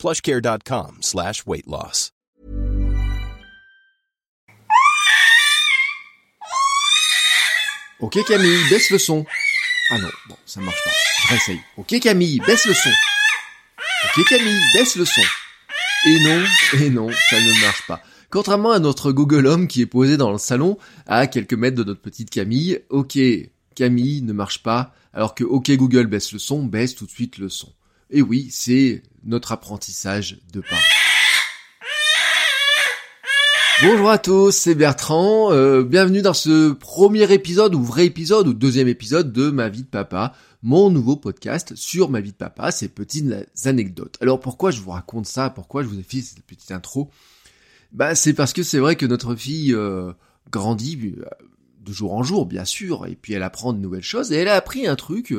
plushcare.com slash. Ok Camille, baisse le son. Ah non, bon, ça marche pas. Je réessaye. Ok Camille, baisse le son. Ok Camille, baisse le son. Et non, et non, ça ne marche pas. Contrairement à notre Google Home qui est posé dans le salon, à quelques mètres de notre petite Camille, ok Camille ne marche pas, alors que ok Google baisse le son, baisse tout de suite le son. Et oui, c'est notre apprentissage de parents. Bonjour à tous, c'est Bertrand. Euh, bienvenue dans ce premier épisode ou vrai épisode ou deuxième épisode de Ma vie de papa, mon nouveau podcast sur ma vie de papa, ces petites anecdotes. Alors pourquoi je vous raconte ça? Pourquoi je vous ai fait cette petite intro? Bah c'est parce que c'est vrai que notre fille euh, grandit euh, de jour en jour, bien sûr, et puis elle apprend de nouvelles choses et elle a appris un truc.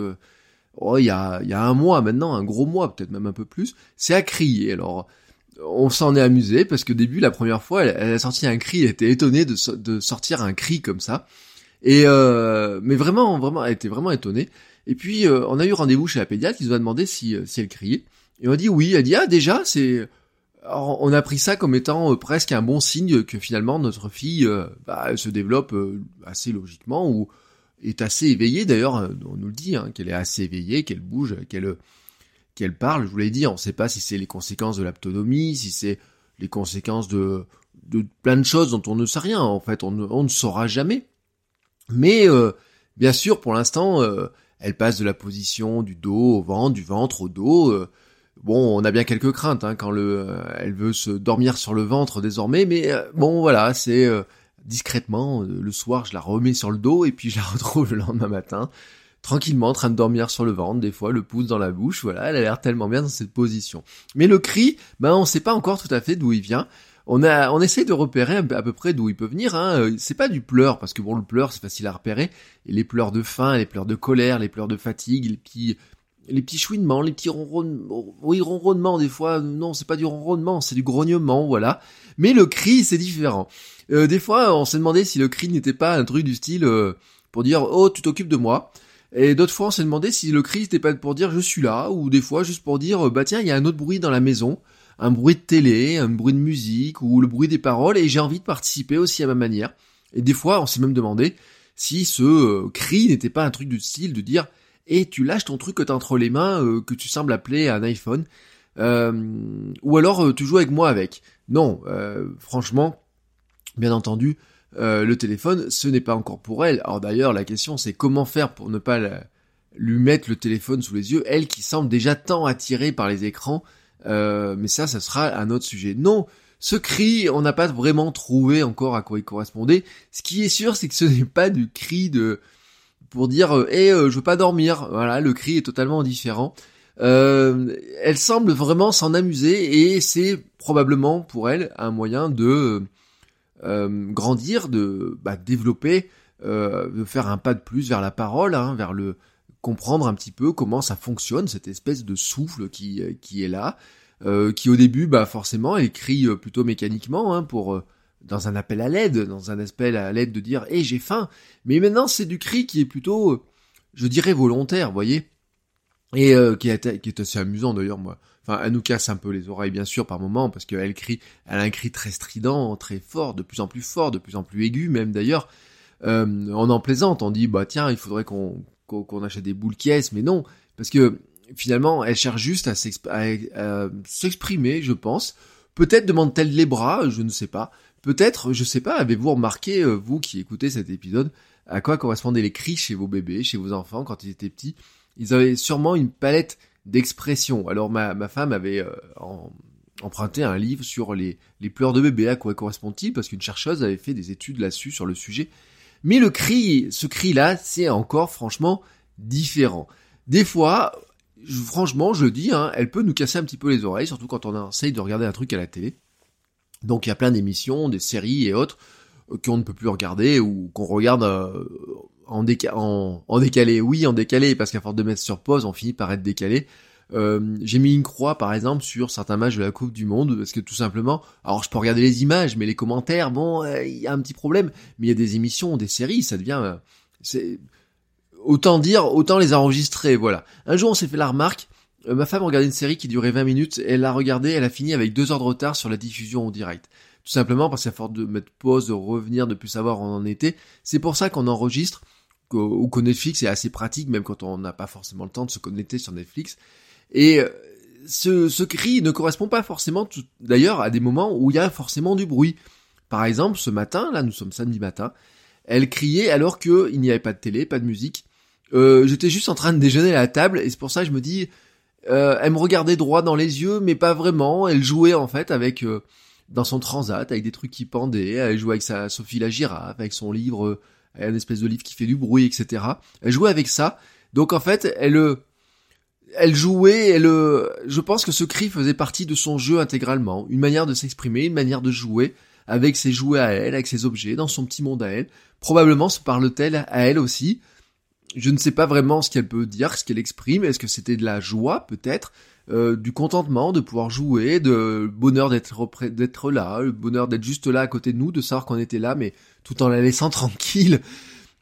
Oh, il y a, y a un mois maintenant, un gros mois, peut-être même un peu plus, c'est à crier. Alors on s'en est amusé parce que début la première fois elle, a sorti un cri, elle était étonnée de, de sortir un cri comme ça. Et euh, mais vraiment vraiment elle était vraiment étonnée. Et puis euh, on a eu rendez-vous chez la pédiatre, qui nous a demandé si euh, si elle criait. Et on a dit oui, elle dit ah déjà c'est on a pris ça comme étant presque un bon signe que finalement notre fille bah, elle se développe assez logiquement ou est assez éveillée d'ailleurs on nous le dit hein, qu'elle est assez éveillée, qu'elle bouge, qu'elle qu'elle parle, je vous l'ai dit, on ne sait pas si c'est les conséquences de l'aptonomie, si c'est les conséquences de, de plein de choses dont on ne sait rien, en fait, on ne, on ne saura jamais. Mais euh, bien sûr, pour l'instant, euh, elle passe de la position du dos au ventre, du ventre au dos. Euh, bon, on a bien quelques craintes hein, quand le, elle veut se dormir sur le ventre désormais, mais bon, voilà, c'est discrètement, le soir, je la remets sur le dos et puis je la retrouve le lendemain matin tranquillement en train de dormir sur le ventre, des fois le pouce dans la bouche, voilà, elle a l'air tellement bien dans cette position. Mais le cri, ben on sait pas encore tout à fait d'où il vient. On a, on essaye de repérer à peu près d'où il peut venir. Hein. Euh, c'est pas du pleur parce que bon, le pleur c'est facile à repérer. Et les pleurs de faim, les pleurs de colère, les pleurs de fatigue, les petits, les petits chouinements, les petits ronronnements. Oui, ronronnements des fois. Non, c'est pas du ronronnement, c'est du grognement, voilà. Mais le cri c'est différent. Euh, des fois, on s'est demandé si le cri n'était pas un truc du style euh, pour dire oh tu t'occupes de moi. Et d'autres fois, on s'est demandé si le cri n'était pas pour dire je suis là, ou des fois juste pour dire bah tiens, il y a un autre bruit dans la maison, un bruit de télé, un bruit de musique, ou le bruit des paroles, et j'ai envie de participer aussi à ma manière. Et des fois, on s'est même demandé si ce euh, cri n'était pas un truc du style de dire et tu lâches ton truc que t'as entre les mains, euh, que tu sembles appeler un iPhone, euh, ou alors tu joues avec moi avec. Non, franchement, bien entendu, euh, le téléphone, ce n'est pas encore pour elle. Alors d'ailleurs, la question c'est comment faire pour ne pas lui mettre le téléphone sous les yeux, elle qui semble déjà tant attirée par les écrans, euh, mais ça, ça sera un autre sujet. Non, ce cri, on n'a pas vraiment trouvé encore à quoi il correspondait. Ce qui est sûr, c'est que ce n'est pas du cri de pour dire "Eh, je veux pas dormir". Voilà, le cri est totalement différent. elle semble vraiment s'en amuser et c'est probablement pour elle un moyen de euh, grandir, de bah, développer, euh, de faire un pas de plus vers la parole, hein, vers le comprendre un petit peu comment ça fonctionne, cette espèce de souffle qui, qui est là, euh, qui au début, bah forcément, elle crie plutôt mécaniquement hein, pour dans un appel à l'aide, dans un appel à l'aide de dire "Eh, j'ai faim." Mais maintenant, c'est du cri qui est plutôt, je dirais, volontaire, voyez, et qui est assez amusant d'ailleurs, moi. Enfin, elle nous casse un peu les oreilles, bien sûr, par moment, parce qu'elle crie, elle a un cri très strident, très fort, de plus en plus fort, de plus en plus aigu, même d'ailleurs. Euh, on en plaisante, on dit, bah tiens, il faudrait qu'on qu'on achète des boules qui mais non, parce que finalement, elle cherche juste à s'exprimer, je pense. Peut-être demande-t-elle les bras, je ne sais pas. Peut-être, je sais pas, avez-vous remarqué, euh, vous qui écoutez cet épisode, à quoi correspondaient les cris chez vos bébés, chez vos enfants quand ils étaient petits? Ils avaient sûrement une palette d'expression. Alors ma, ma femme avait euh, emprunté un livre sur les, les pleurs de bébé, à quoi correspond-il Parce qu'une chercheuse avait fait des études là-dessus sur le sujet. Mais le cri, ce cri-là, c'est encore franchement différent. Des fois, franchement, je dis, hein, elle peut nous casser un petit peu les oreilles, surtout quand on essaye de regarder un truc à la télé. Donc il y a plein d'émissions, des séries et autres qu'on ne peut plus regarder ou qu'on regarde en, décalé. Oui, en décalé, parce qu'à force de mettre sur pause, on finit par être décalé. Euh, j'ai mis une croix par exemple sur certains matchs de la Coupe du Monde parce que tout simplement, alors je peux regarder les images, mais les commentaires, bon, euh, il y a un petit problème. Mais il y a des émissions, des séries, ça devient, euh, c'est autant dire, autant les enregistrer. Voilà. Un jour, on s'est fait la remarque. ma femme regardait une série qui durait 20 minutes. Elle l'a regardée, elle a fini avec deux heures de retard sur la diffusion en direct. Tout simplement parce qu'à force de mettre pause, de revenir, de plus savoir où on en était. C'est pour ça qu'on enregistre ou que Netflix est assez pratique, même quand on n'a pas forcément le temps de se connecter sur Netflix. Et euh, ce, ce cri ne correspond pas forcément, d'ailleurs, à des moments où il y a forcément du bruit. Par exemple, ce matin, là, nous sommes samedi matin, elle criait alors qu'il n'y avait pas de télé, pas de musique. Euh, J'étais juste en train de déjeuner à la table, et c'est pour ça je me dis, euh, elle me regardait droit dans les yeux, mais pas vraiment. Elle jouait en fait avec euh, dans son transat, avec des trucs qui pendaient. Elle jouait avec sa Sophie la girafe, avec son livre, un espèce de livre qui fait du bruit, etc. Elle jouait avec ça. Donc en fait, elle elle jouait, elle, je pense que ce cri faisait partie de son jeu intégralement, une manière de s'exprimer, une manière de jouer avec ses jouets à elle, avec ses objets, dans son petit monde à elle. Probablement se parle-t-elle à elle aussi. Je ne sais pas vraiment ce qu'elle peut dire, ce qu'elle exprime. Est-ce que c'était de la joie, peut-être, euh, du contentement de pouvoir jouer, de bonheur d'être là, le bonheur d'être juste là à côté de nous, de savoir qu'on était là, mais tout en la laissant tranquille.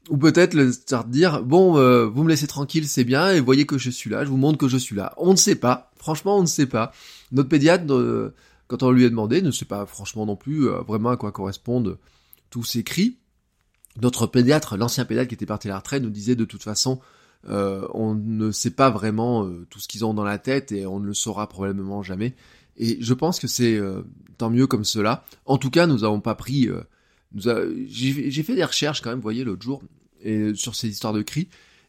Ou peut-être le start dire bon euh, vous me laissez tranquille c'est bien et voyez que je suis là je vous montre que je suis là. On ne sait pas. Franchement on ne sait pas. Notre pédiatre euh, quand on lui a demandé ne sait pas franchement non plus euh, vraiment à quoi correspondent tous ces cris. Notre pédiatre l'ancien pédiatre qui était parti à la retraite nous disait de toute façon on ne sait pas vraiment tout ce qu'ils ont dans la tête et on ne le saura probablement jamais et je pense que c'est tant mieux comme cela en tout cas nous n'avons pas pris j'ai fait des recherches quand même, vous voyez, l'autre jour, sur ces histoires de cris.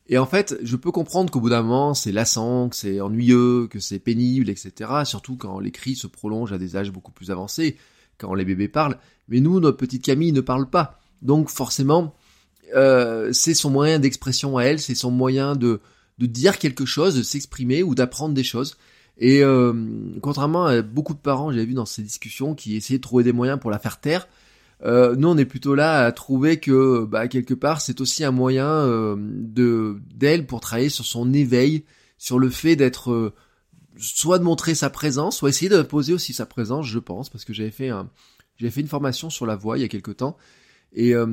Et en fait, je peux comprendre qu'au bout d'un moment, c'est lassant, que c'est ennuyeux, que c'est pénible, etc. Surtout quand les cris se prolongent à des âges beaucoup plus avancés, quand les bébés parlent. Mais nous, notre petite Camille ne parle pas. Donc forcément, euh, c'est son moyen d'expression à elle, c'est son moyen de, de dire quelque chose, de s'exprimer ou d'apprendre des choses. Et euh, contrairement à beaucoup de parents, j'ai vu dans ces discussions, qui essayaient de trouver des moyens pour la faire taire, euh, nous on est plutôt là à trouver que bah, quelque part c'est aussi un moyen de d'elle pour travailler sur son éveil, sur le fait d'être soit de montrer sa présence, soit essayer d'imposer aussi sa présence, je pense, parce que j'avais fait un j'avais fait une formation sur la voix il y a quelque temps et euh,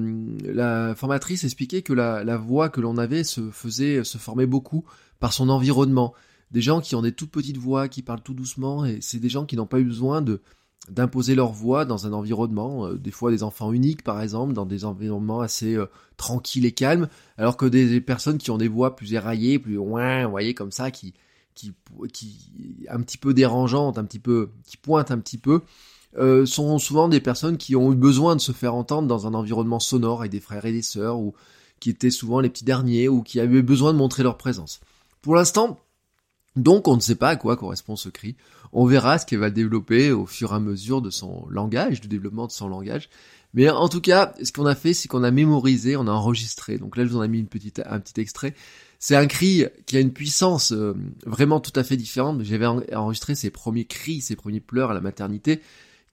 la formatrice expliquait que la, voix que l'on avait se faisait se formait beaucoup par son environnement. Des gens qui ont des toutes petites voix, qui parlent tout doucement, et c'est des gens qui n'ont pas eu besoin d'imposer leur voix dans un environnement, euh, des fois des enfants uniques par exemple, dans des environnements assez euh, tranquilles et calmes, alors que des, personnes qui ont des voix plus éraillées, plus ouin, vous voyez comme ça, qui qui qui un petit peu dérangeantes, un petit peu qui pointent un petit peu, euh, sont souvent des personnes qui ont eu besoin de se faire entendre dans un environnement sonore avec des frères et des sœurs ou qui étaient souvent les petits derniers ou qui avaient besoin de montrer leur présence. Pour l'instant, donc on ne sait pas à quoi correspond ce cri. On verra ce qu'elle va développer au fur et à mesure de son langage, du développement de son langage. Mais en tout cas, ce qu'on a fait, c'est qu'on a mémorisé, on a enregistré. Donc là, je vous en ai mis une petite, un petit extrait. C'est un cri qui a une puissance euh, vraiment tout à fait différente. J'avais enregistré ses premiers cris, ses premiers pleurs à la maternité,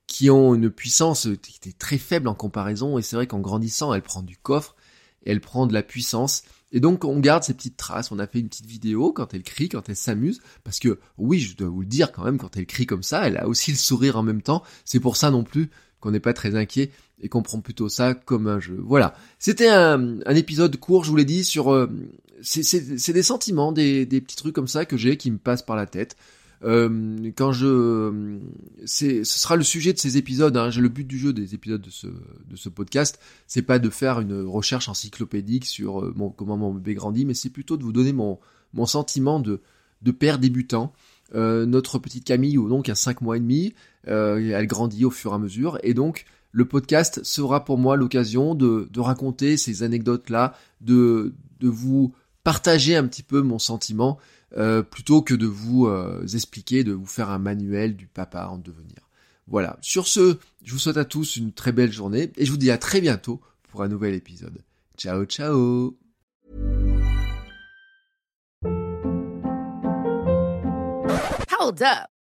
qui ont une puissance qui était très faible en comparaison. Et c'est vrai qu'en grandissant, elle prend du coffre et elle prend de la puissance. Et donc on garde ces petites traces, on a fait une petite vidéo quand elle crie, quand elle s'amuse, parce que oui, je dois vous le dire quand même, quand elle crie comme ça, elle a aussi le sourire en même temps, c'est pour ça non plus qu'on n'est pas très inquiet et qu'on prend plutôt ça comme un jeu. Voilà, c'était un, épisode court, je vous l'ai dit, sur... Euh, c'est des sentiments, des, des petits trucs comme ça que j'ai qui me passent par la tête. Euh, quand je, ce sera le sujet de ces épisodes. Hein. Le but du jeu des épisodes de ce de ce podcast, c'est pas de faire une recherche encyclopédique sur euh, mon, comment mon bébé grandit, mais c'est plutôt de vous donner mon mon sentiment de de père débutant. Euh, notre petite Camille, donc a 5 mois et demi, elle grandit au fur et à mesure, et donc le podcast sera pour moi l'occasion de, de raconter ces anecdotes-là, de, de vous partager un petit peu mon sentiment euh, plutôt que de vous euh, expliquer, de vous faire un manuel du papa en devenir. Voilà. Sur ce, je vous souhaite à tous une très belle journée et je vous dis à très bientôt pour un nouvel épisode. Ciao, ciao.